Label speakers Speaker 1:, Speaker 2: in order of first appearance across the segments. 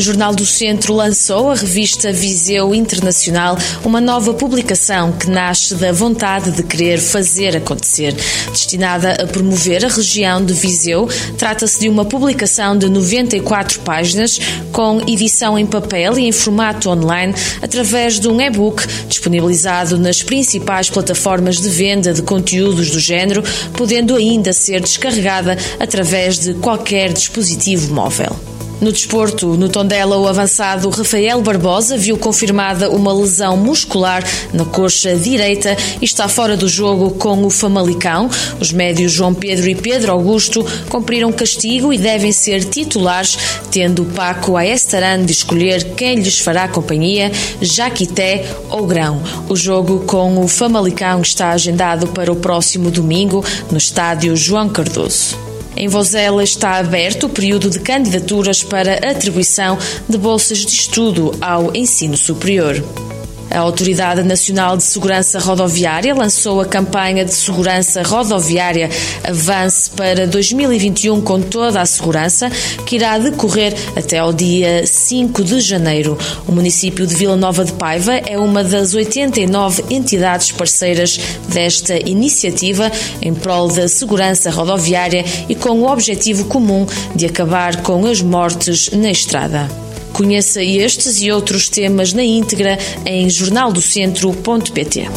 Speaker 1: O Jornal do Centro lançou a revista Viseu Internacional, uma nova publicação que nasce da vontade de querer fazer acontecer. Destinada a promover a região de Viseu, trata-se de uma publicação de 94 páginas, com edição em papel e em formato online, através de um e-book disponibilizado nas principais plataformas de venda de conteúdos do género, podendo ainda ser descarregada através de qualquer dispositivo móvel. No desporto, no Tondela, o avançado Rafael Barbosa viu confirmada uma lesão muscular na coxa direita e está fora do jogo com o Famalicão. Os médios João Pedro e Pedro Augusto cumpriram castigo e devem ser titulares, tendo Paco Aestaran de escolher quem lhes fará companhia, Jaquité ou Grão. O jogo com o Famalicão está agendado para o próximo domingo no estádio João Cardoso. Em Vozela está aberto o período de candidaturas para atribuição de bolsas de estudo ao ensino superior. A Autoridade Nacional de Segurança Rodoviária lançou a campanha de segurança rodoviária Avance para 2021 com toda a segurança, que irá decorrer até ao dia 5 de janeiro. O município de Vila Nova de Paiva é uma das 89 entidades parceiras desta iniciativa em prol da segurança rodoviária e com o objetivo comum de acabar com as mortes na estrada. Conheça estes e outros temas na íntegra em jornaldocentro.pt.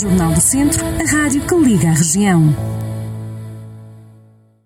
Speaker 2: Jornal do Centro, a rádio que liga a região.